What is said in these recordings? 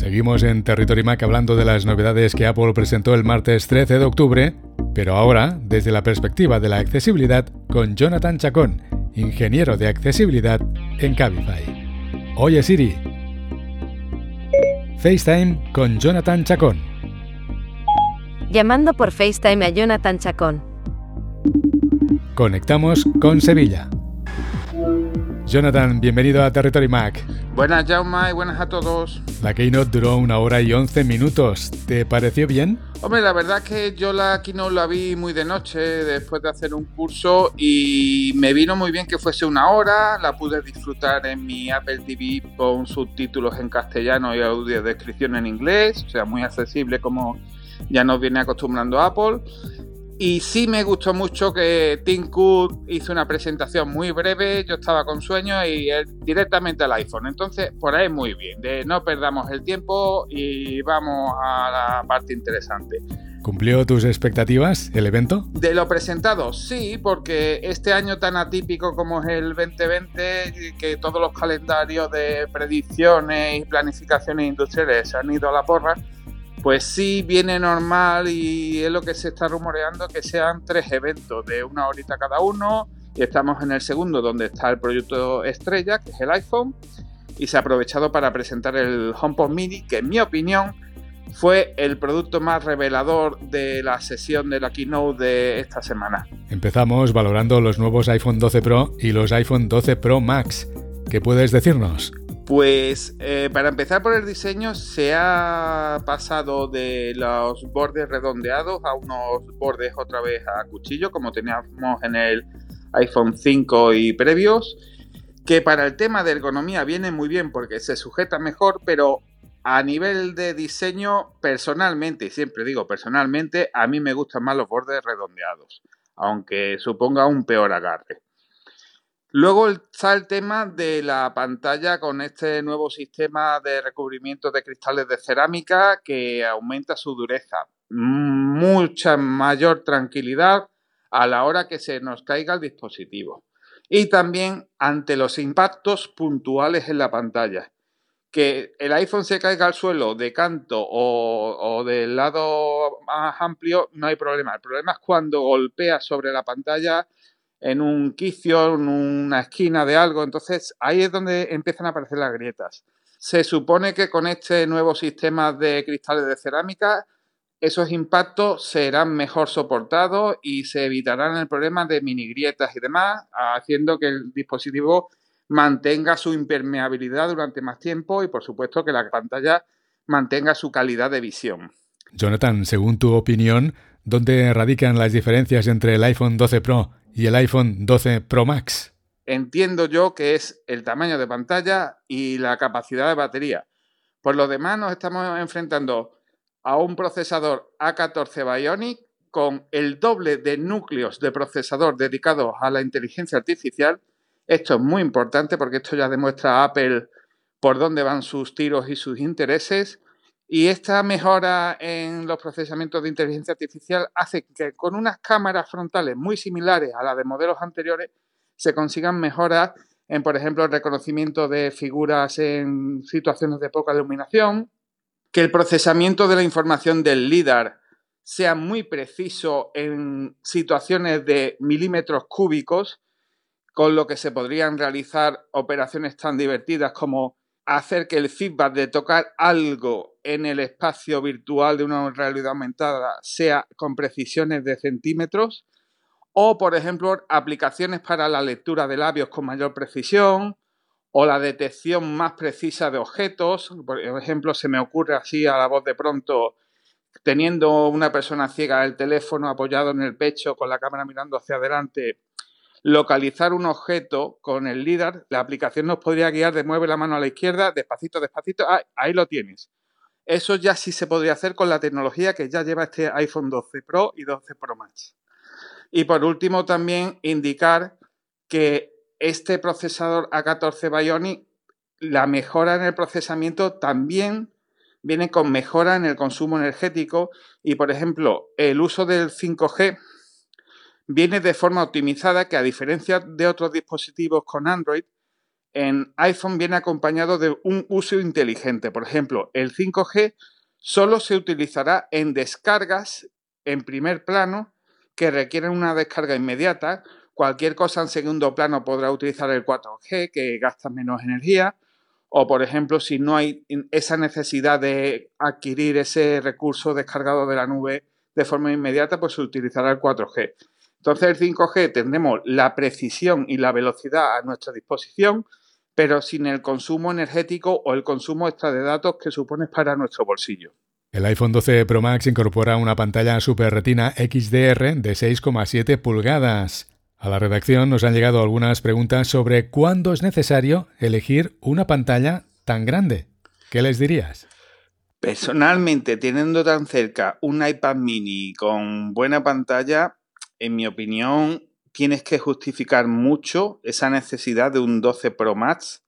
Seguimos en Territory Mac hablando de las novedades que Apple presentó el martes 13 de octubre, pero ahora desde la perspectiva de la accesibilidad con Jonathan Chacón, ingeniero de accesibilidad en Cabify. Oye Siri. FaceTime con Jonathan Chacón. Llamando por FaceTime a Jonathan Chacón. Conectamos con Sevilla. Jonathan, bienvenido a Territory Mac. Buenas, Jauma, y buenas a todos. La keynote duró una hora y once minutos. ¿Te pareció bien? Hombre, la verdad es que yo la keynote la vi muy de noche después de hacer un curso y me vino muy bien que fuese una hora. La pude disfrutar en mi Apple TV con subtítulos en castellano y audio descripción en inglés. O sea, muy accesible como ya nos viene acostumbrando Apple. Y sí me gustó mucho que Tim Cook hizo una presentación muy breve, yo estaba con sueño y él directamente al iPhone. Entonces, por ahí muy bien, de no perdamos el tiempo y vamos a la parte interesante. ¿Cumplió tus expectativas el evento? De lo presentado, sí, porque este año tan atípico como es el 2020, que todos los calendarios de predicciones y planificaciones industriales se han ido a la porra, pues sí viene normal y es lo que se está rumoreando que sean tres eventos de una horita cada uno. Y estamos en el segundo donde está el proyecto estrella, que es el iPhone. Y se ha aprovechado para presentar el HomePod Mini, que en mi opinión fue el producto más revelador de la sesión de la keynote de esta semana. Empezamos valorando los nuevos iPhone 12 Pro y los iPhone 12 Pro Max. ¿Qué puedes decirnos? Pues eh, para empezar por el diseño se ha pasado de los bordes redondeados a unos bordes otra vez a cuchillo como teníamos en el iPhone 5 y previos que para el tema de ergonomía viene muy bien porque se sujeta mejor pero a nivel de diseño personalmente y siempre digo personalmente a mí me gustan más los bordes redondeados aunque suponga un peor agarre Luego está el tema de la pantalla con este nuevo sistema de recubrimiento de cristales de cerámica que aumenta su dureza. Mucha mayor tranquilidad a la hora que se nos caiga el dispositivo. Y también ante los impactos puntuales en la pantalla. Que el iPhone se caiga al suelo de canto o, o del lado más amplio, no hay problema. El problema es cuando golpea sobre la pantalla en un quicio, en una esquina de algo. Entonces ahí es donde empiezan a aparecer las grietas. Se supone que con este nuevo sistema de cristales de cerámica esos impactos serán mejor soportados y se evitarán el problema de mini grietas y demás, haciendo que el dispositivo mantenga su impermeabilidad durante más tiempo y por supuesto que la pantalla mantenga su calidad de visión. Jonathan, según tu opinión, ¿dónde radican las diferencias entre el iPhone 12 Pro y el iPhone 12 Pro Max? Entiendo yo que es el tamaño de pantalla y la capacidad de batería. Por lo demás, nos estamos enfrentando a un procesador A14 Bionic con el doble de núcleos de procesador dedicados a la inteligencia artificial. Esto es muy importante porque esto ya demuestra a Apple por dónde van sus tiros y sus intereses. Y esta mejora en los procesamientos de inteligencia artificial hace que con unas cámaras frontales muy similares a las de modelos anteriores se consigan mejoras en, por ejemplo, el reconocimiento de figuras en situaciones de poca iluminación, que el procesamiento de la información del LIDAR sea muy preciso en situaciones de milímetros cúbicos, con lo que se podrían realizar operaciones tan divertidas como hacer que el feedback de tocar algo en el espacio virtual de una realidad aumentada sea con precisiones de centímetros o, por ejemplo, aplicaciones para la lectura de labios con mayor precisión o la detección más precisa de objetos. Por ejemplo, se me ocurre así a la voz de pronto, teniendo una persona ciega el teléfono apoyado en el pecho con la cámara mirando hacia adelante, localizar un objeto con el LIDAR, la aplicación nos podría guiar de mueve la mano a la izquierda, despacito, despacito, ah, ahí lo tienes. Eso ya sí se podría hacer con la tecnología que ya lleva este iPhone 12 Pro y 12 Pro Max. Y por último también indicar que este procesador A14 Bionic, la mejora en el procesamiento también viene con mejora en el consumo energético y por ejemplo el uso del 5G viene de forma optimizada que a diferencia de otros dispositivos con Android, en iPhone viene acompañado de un uso inteligente. Por ejemplo, el 5G solo se utilizará en descargas en primer plano que requieren una descarga inmediata. Cualquier cosa en segundo plano podrá utilizar el 4G, que gasta menos energía. O, por ejemplo, si no hay esa necesidad de adquirir ese recurso descargado de la nube de forma inmediata, pues se utilizará el 4G. Entonces, el 5G tendremos la precisión y la velocidad a nuestra disposición, pero sin el consumo energético o el consumo extra de datos que supone para nuestro bolsillo. El iPhone 12 Pro Max incorpora una pantalla Super Retina XDR de 6,7 pulgadas. A la redacción nos han llegado algunas preguntas sobre cuándo es necesario elegir una pantalla tan grande. ¿Qué les dirías? Personalmente, teniendo tan cerca un iPad mini con buena pantalla, en mi opinión, tienes que justificar mucho esa necesidad de un 12 Pro Max,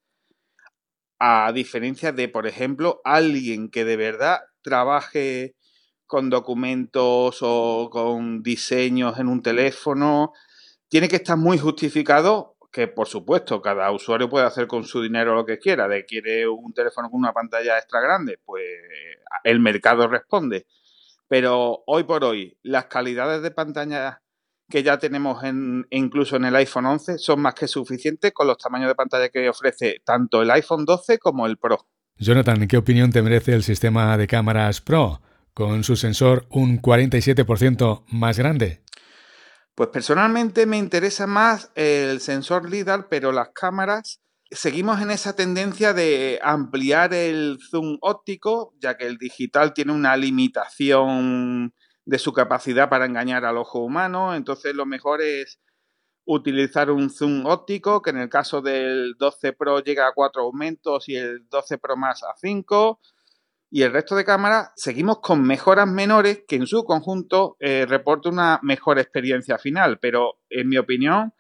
a diferencia de, por ejemplo, alguien que de verdad trabaje con documentos o con diseños en un teléfono, tiene que estar muy justificado, que por supuesto cada usuario puede hacer con su dinero lo que quiera, de quiere un teléfono con una pantalla extra grande, pues el mercado responde. Pero hoy por hoy, las calidades de pantalla que ya tenemos en, incluso en el iPhone 11 son más que suficientes con los tamaños de pantalla que ofrece tanto el iPhone 12 como el Pro. Jonathan, ¿qué opinión te merece el sistema de cámaras Pro con su sensor un 47% más grande? Pues personalmente me interesa más el sensor LIDAR, pero las cámaras seguimos en esa tendencia de ampliar el zoom óptico, ya que el digital tiene una limitación de su capacidad para engañar al ojo humano, entonces lo mejor es utilizar un zoom óptico, que en el caso del 12 Pro llega a 4 aumentos y el 12 Pro más a 5 y el resto de cámaras seguimos con mejoras menores que en su conjunto eh, reporta una mejor experiencia final, pero en mi opinión,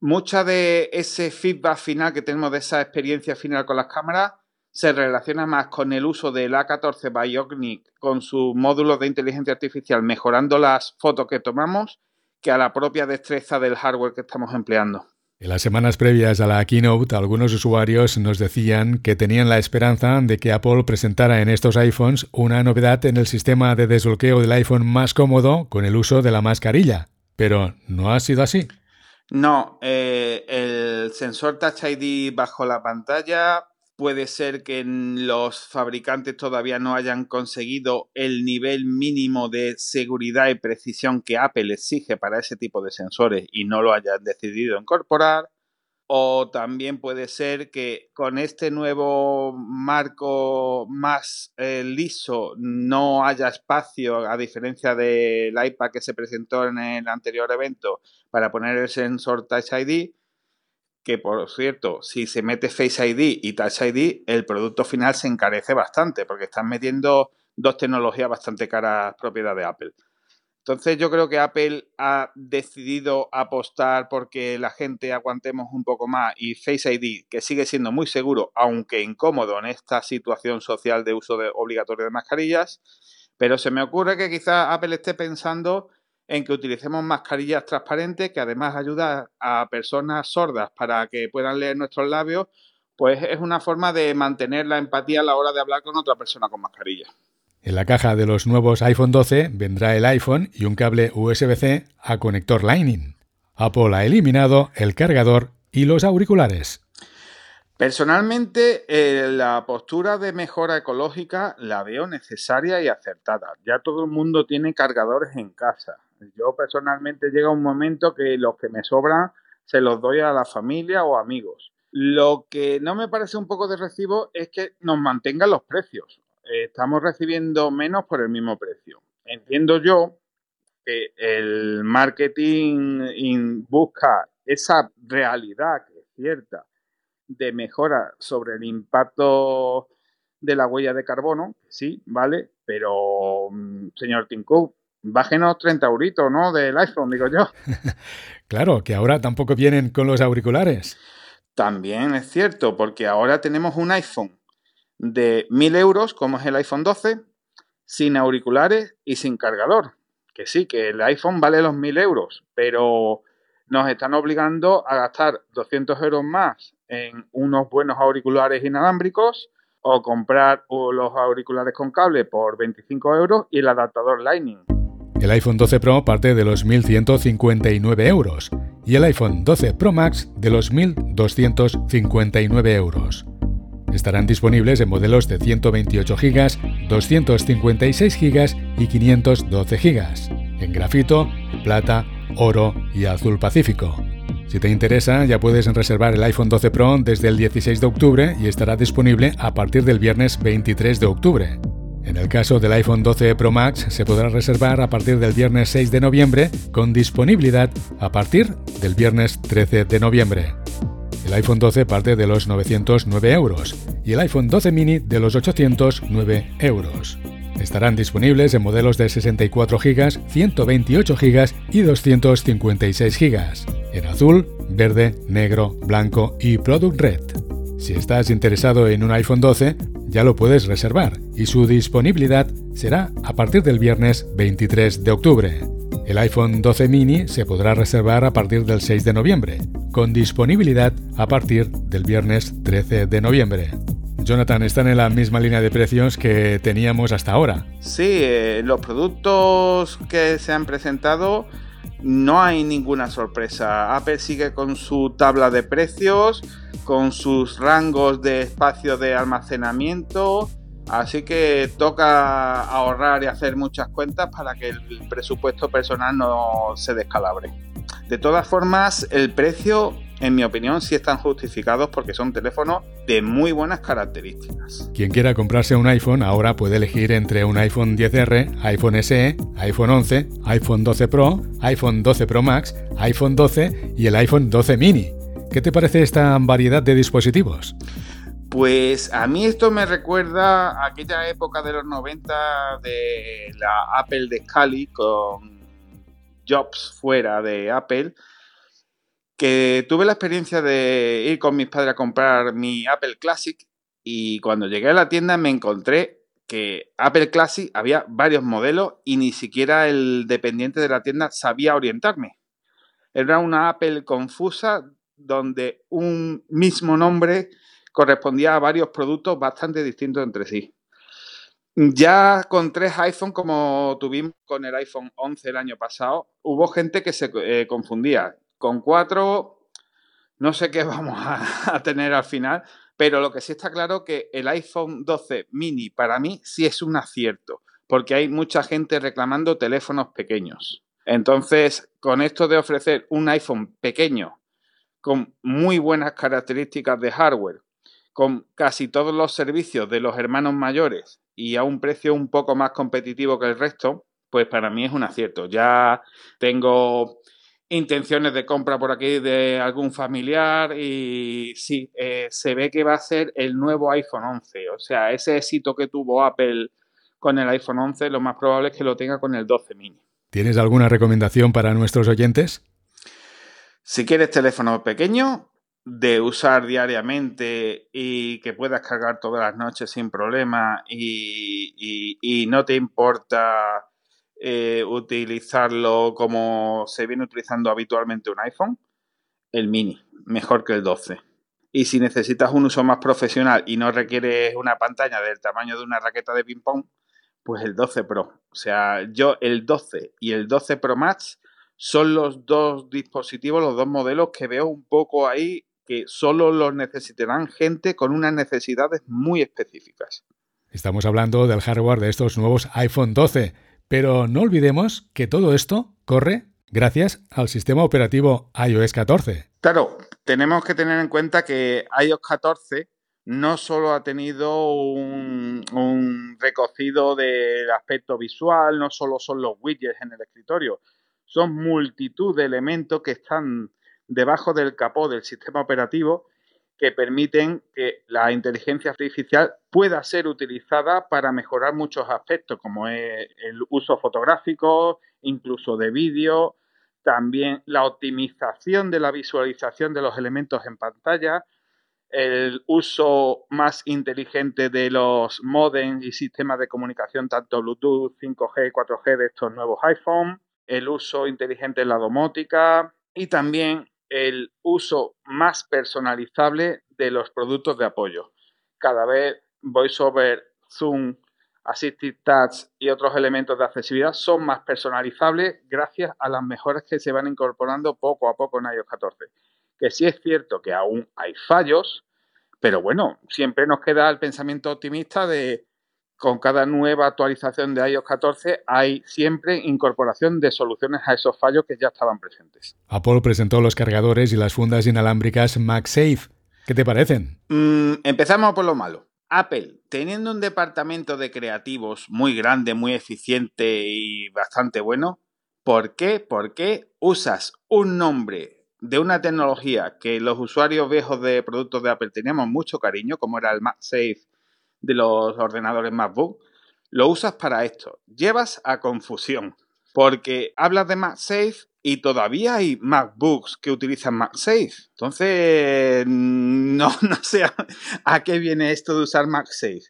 mucha de ese feedback final que tenemos de esa experiencia final con las cámaras se relaciona más con el uso del A14 Bionic con sus módulos de inteligencia artificial mejorando las fotos que tomamos que a la propia destreza del hardware que estamos empleando. En las semanas previas a la keynote, algunos usuarios nos decían que tenían la esperanza de que Apple presentara en estos iPhones una novedad en el sistema de desbloqueo del iPhone más cómodo con el uso de la mascarilla. Pero no ha sido así. No, eh, el sensor Touch ID bajo la pantalla Puede ser que los fabricantes todavía no hayan conseguido el nivel mínimo de seguridad y precisión que Apple exige para ese tipo de sensores y no lo hayan decidido incorporar. O también puede ser que con este nuevo marco más eh, liso no haya espacio, a diferencia del iPad que se presentó en el anterior evento, para poner el sensor Touch ID que por cierto, si se mete Face ID y Touch ID, el producto final se encarece bastante, porque están metiendo dos tecnologías bastante caras propiedad de Apple. Entonces yo creo que Apple ha decidido apostar porque la gente aguantemos un poco más y Face ID, que sigue siendo muy seguro, aunque incómodo en esta situación social de uso obligatorio de mascarillas, pero se me ocurre que quizás Apple esté pensando en que utilicemos mascarillas transparentes que además ayuda a personas sordas para que puedan leer nuestros labios, pues es una forma de mantener la empatía a la hora de hablar con otra persona con mascarilla. En la caja de los nuevos iPhone 12 vendrá el iPhone y un cable USB-C a conector Lightning. Apple ha eliminado el cargador y los auriculares. Personalmente, eh, la postura de mejora ecológica la veo necesaria y acertada. Ya todo el mundo tiene cargadores en casa. Yo personalmente llega un momento que los que me sobran se los doy a la familia o amigos. Lo que no me parece un poco de recibo es que nos mantengan los precios. Estamos recibiendo menos por el mismo precio. Entiendo yo que el marketing busca esa realidad que es cierta de mejora sobre el impacto de la huella de carbono, sí, vale, pero mm, señor Tim bájenos 30 euritos, ¿no? Del iPhone, digo yo. claro, que ahora tampoco vienen con los auriculares. También es cierto, porque ahora tenemos un iPhone de 1000 euros, como es el iPhone 12, sin auriculares y sin cargador. Que sí, que el iPhone vale los 1000 euros, pero nos están obligando a gastar 200 euros más en unos buenos auriculares inalámbricos o comprar los auriculares con cable por 25 euros y el adaptador Lightning. El iPhone 12 Pro parte de los 1.159 euros y el iPhone 12 Pro Max de los 1.259 euros. Estarán disponibles en modelos de 128 GB, 256 GB y 512 GB, en grafito, plata, oro y azul pacífico. Si te interesa, ya puedes reservar el iPhone 12 Pro desde el 16 de octubre y estará disponible a partir del viernes 23 de octubre. En el caso del iPhone 12 Pro Max se podrá reservar a partir del viernes 6 de noviembre con disponibilidad a partir del viernes 13 de noviembre. El iPhone 12 parte de los 909 euros y el iPhone 12 mini de los 809 euros. Estarán disponibles en modelos de 64 GB, 128 GB y 256 GB, en azul, verde, negro, blanco y Product Red. Si estás interesado en un iPhone 12, ya lo puedes reservar y su disponibilidad será a partir del viernes 23 de octubre. El iPhone 12 mini se podrá reservar a partir del 6 de noviembre, con disponibilidad a partir del viernes 13 de noviembre. Jonathan, están en la misma línea de precios que teníamos hasta ahora. Sí, eh, los productos que se han presentado no hay ninguna sorpresa. Apple sigue con su tabla de precios, con sus rangos de espacio de almacenamiento. Así que toca ahorrar y hacer muchas cuentas para que el presupuesto personal no se descalabre. De todas formas, el precio en mi opinión, sí están justificados porque son teléfonos de muy buenas características. Quien quiera comprarse un iPhone ahora puede elegir entre un iPhone 10R, iPhone SE, iPhone 11, iPhone 12 Pro, iPhone 12 Pro Max, iPhone 12 y el iPhone 12 mini. ¿Qué te parece esta variedad de dispositivos? Pues a mí esto me recuerda a aquella época de los 90 de la Apple de Scali con Jobs fuera de Apple que tuve la experiencia de ir con mis padres a comprar mi Apple Classic y cuando llegué a la tienda me encontré que Apple Classic había varios modelos y ni siquiera el dependiente de la tienda sabía orientarme. Era una Apple confusa donde un mismo nombre correspondía a varios productos bastante distintos entre sí. Ya con tres iPhone, como tuvimos con el iPhone 11 el año pasado, hubo gente que se eh, confundía. Con cuatro, no sé qué vamos a, tener al final, pero lo que sí está claro que el iPhone 12 mini para mí sí es un acierto, porque hay mucha gente reclamando teléfonos pequeños. Entonces, con esto de ofrecer un iPhone pequeño, con muy buenas características de hardware, con casi todos los servicios de los hermanos mayores y a un precio un poco más competitivo que el resto, pues para mí es un acierto. Ya tengo intenciones de compra por aquí de algún familiar y sí, eh, se ve que va a ser el nuevo iPhone 11. O sea, ese éxito que tuvo Apple con el iPhone 11, lo más probable es que lo tenga con el 12 mini. ¿Tienes alguna recomendación para nuestros oyentes? Si quieres teléfono pequeño, de usar diariamente y que puedas cargar todas las noches sin problema y, y no te importa eh, utilizarlo como se viene utilizando habitualmente un iPhone, el mini, mejor que el 12. Y si necesitas un uso más profesional y no requieres una pantalla del tamaño de una raqueta de ping-pong, pues el 12 Pro. O sea, yo el 12 y el 12 Pro Max son los dos dispositivos, los dos modelos que veo un poco ahí que solo los necesitarán gente con unas necesidades muy específicas. Estamos hablando del hardware de estos nuevos iPhone 12 pero no olvidemos que todo esto corre gracias al sistema operativo iOS 14. Claro, tenemos que tener en cuenta que iOS 14 no solo ha tenido un, recocido del aspecto visual, no solo son los widgets en el escritorio, son multitud de elementos que están debajo del capó del sistema operativo que permiten que la inteligencia artificial pueda ser utilizada para mejorar muchos aspectos, como el uso fotográfico, incluso de vídeo, también la optimización de la visualización de los elementos en pantalla, el uso más inteligente de los modems y sistemas de comunicación, tanto Bluetooth, 5G, 4G de estos nuevos iPhone, el uso inteligente en la domótica y también el uso más personalizable de los productos de apoyo. Cada vez VoiceOver, Zoom, Assistive Touch y otros elementos de accesibilidad son más personalizables gracias a las mejoras que se van incorporando poco a poco en iOS 14. Que sí es cierto que aún hay fallos, pero bueno, siempre nos queda el pensamiento optimista de con cada nueva actualización de iOS 14 hay siempre incorporación de soluciones a esos fallos que ya estaban presentes. Apple presentó los cargadores y las fundas inalámbricas MagSafe. ¿Qué te parecen? Mm, empezamos por lo malo. Apple, teniendo un departamento de creativos muy grande, muy eficiente y bastante bueno, ¿por qué? ¿Por qué usas un nombre de una tecnología que los usuarios viejos de productos de Apple teníamos mucho cariño, como era el MagSafe de los ordenadores MacBook, lo usas para esto. Llevas a confusión, porque hablas de MagSafe y todavía hay MacBooks que utilizan MagSafe. Entonces, no, no sé a, qué viene esto de usar MagSafe.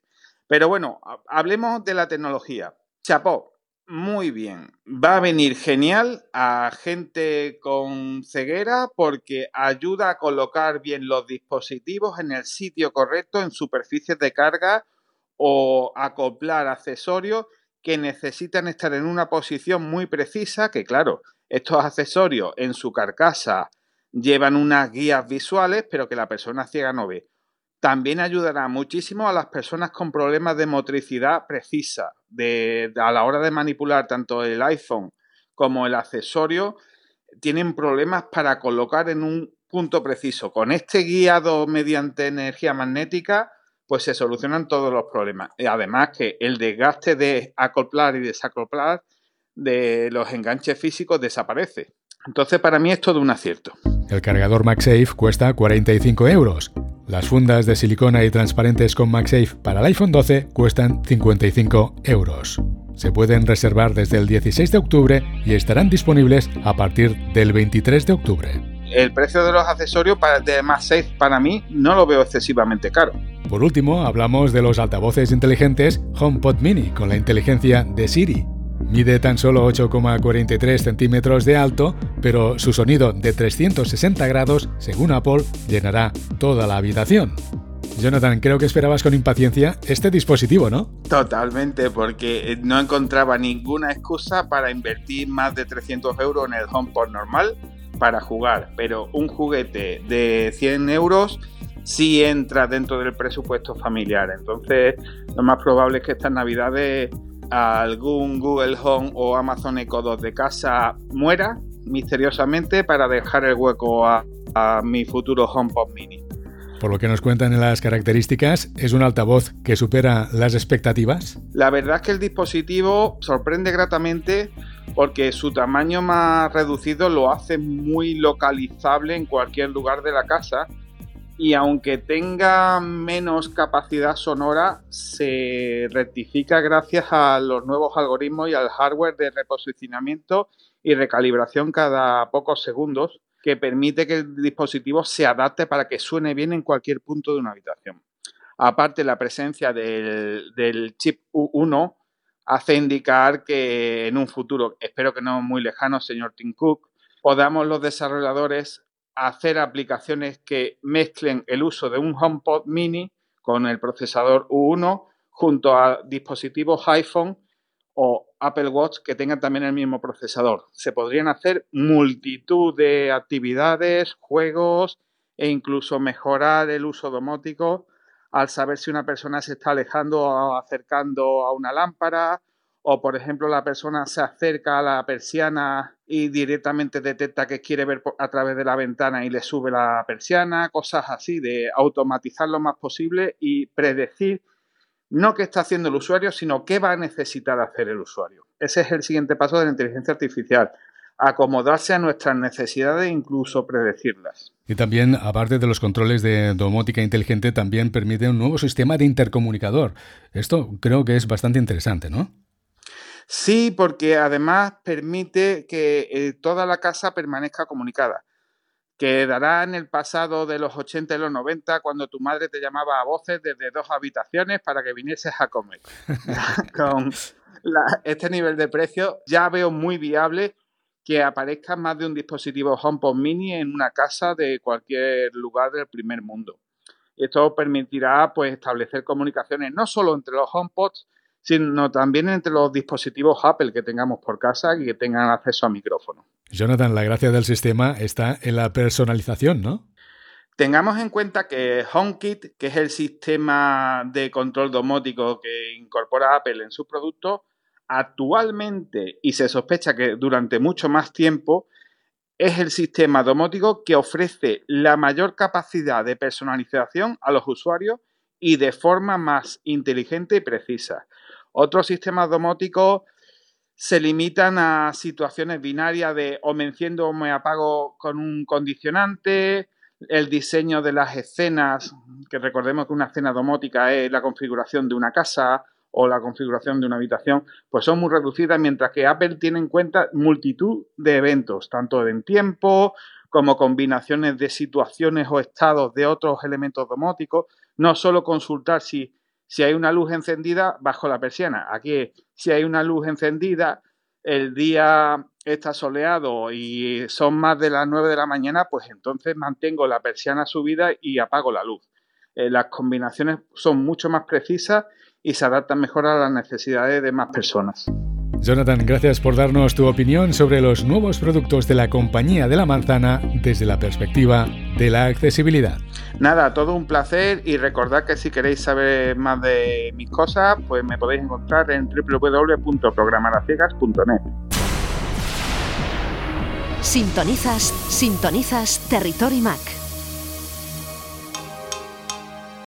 Pero bueno, hablemos de la tecnología. Chapó, muy bien. Va a venir genial a gente con ceguera porque ayuda a colocar bien los dispositivos en el sitio correcto, en superficies de carga o acoplar accesorios que necesitan estar en una posición muy precisa, que claro, estos accesorios en su carcasa llevan unas guías visuales, pero que la persona ciega no ve. También ayudará muchísimo a las personas con problemas de motricidad precisa, de, a la hora de manipular tanto el iPhone como el accesorio, tienen problemas para colocar en un punto preciso. Con este guiado mediante energía magnética, pues se solucionan todos los problemas. Además que el desgaste de acoplar y desacoplar de los enganches físicos desaparece. Entonces, para mí es todo un acierto. El cargador MagSafe cuesta 45 euros. Las fundas de silicona y transparentes con MagSafe para el iPhone 12 cuestan 55 euros. Se pueden reservar desde el 16 de octubre y estarán disponibles a partir del 23 de octubre. El precio de los accesorios de MagSafe para mí no lo veo excesivamente caro. Por último, hablamos de los altavoces inteligentes HomePod Mini con la inteligencia de Siri. Mide tan solo 8,43 centímetros de alto, pero su sonido de 360 grados, según Apple, llenará toda la habitación. Jonathan, creo que esperabas con impaciencia este dispositivo, ¿no? Totalmente, porque no encontraba ninguna excusa para invertir más de 300 euros en el HomePod normal para jugar, pero un juguete de 100 euros sí entra dentro del presupuesto familiar. Entonces, lo más probable es que estas navidades algún Google Home o Amazon Echo 2 de casa muera misteriosamente para dejar el hueco a, mi futuro HomePod Mini. Por lo que nos cuentan en las características, ¿es un altavoz que supera las expectativas? La verdad es que el dispositivo sorprende gratamente porque su tamaño más reducido lo hace muy localizable en cualquier lugar de la casa y aunque tenga menos capacidad sonora, se rectifica gracias a los nuevos algoritmos y al hardware de reposicionamiento y recalibración cada pocos segundos que permite que el dispositivo se adapte para que suene bien en cualquier punto de una habitación. Aparte, la presencia del, chip U1 hace indicar que en un futuro, espero que no muy lejano, señor Tim Cook, podamos los desarrolladores hacer aplicaciones que mezclen el uso de un HomePod mini con el procesador U1 junto a dispositivos iPhone o Apple Watch que tengan también el mismo procesador. Se podrían hacer multitud de actividades, juegos e incluso mejorar el uso domótico al saber si una persona se está alejando o acercando a una lámpara o por ejemplo la persona se acerca a la persiana y directamente detecta que quiere ver a través de la ventana y le sube la persiana, cosas así, de automatizar lo más posible y predecir no qué está haciendo el usuario, sino qué va a necesitar hacer el usuario. Ese es el siguiente paso de la inteligencia artificial, acomodarse a nuestras necesidades e incluso predecirlas. Y también, aparte de los controles de domótica inteligente, también permite un nuevo sistema de intercomunicador. Esto creo que es bastante interesante, ¿no? Sí, porque además permite que eh, toda la casa permanezca comunicada. Quedará en el pasado de los 80 y los 90 cuando tu madre te llamaba a voces desde dos habitaciones para que vinieses a comer. Con este nivel de precio ya veo muy viable que aparezca más de un dispositivo HomePod Mini en una casa de cualquier lugar del primer mundo. Esto permitirá pues, establecer comunicaciones no solo entre los HomePods, sino también entre los dispositivos Apple que tengamos por casa y que tengan acceso a micrófono. Jonathan, la gracia del sistema está en la personalización, ¿no? Tengamos en cuenta que HomeKit, que es el sistema de control domótico que incorpora Apple en sus productos, actualmente, y se sospecha que durante mucho más tiempo, es el sistema domótico que ofrece la mayor capacidad de personalización a los usuarios y de forma más inteligente y precisa. Otros sistemas domóticos se limitan a situaciones binarias de o me enciendo o me apago con un condicionante, el diseño de las escenas, que recordemos que una escena domótica es la configuración de una casa o la configuración de una habitación, pues son muy reducidas, mientras que Apple tiene en cuenta multitud de eventos, tanto en tiempo como combinaciones de situaciones o estados de otros elementos domóticos, no solo consultar si, si hay una luz encendida bajo la persiana, aquí si hay una luz encendida, el día está soleado y son más de las 9 de la mañana, pues entonces mantengo la persiana subida y apago la luz. Eh, las combinaciones son mucho más precisas y se adaptan mejor a las necesidades de más personas. Jonathan, gracias por darnos tu opinión sobre los nuevos productos de la compañía de la manzana desde la perspectiva de la accesibilidad. Nada, todo un placer y recordad que si queréis saber más de mis cosas, pues me podéis encontrar en www.programaraciegas.net. Sintonizas, sintonizas Territory Mac.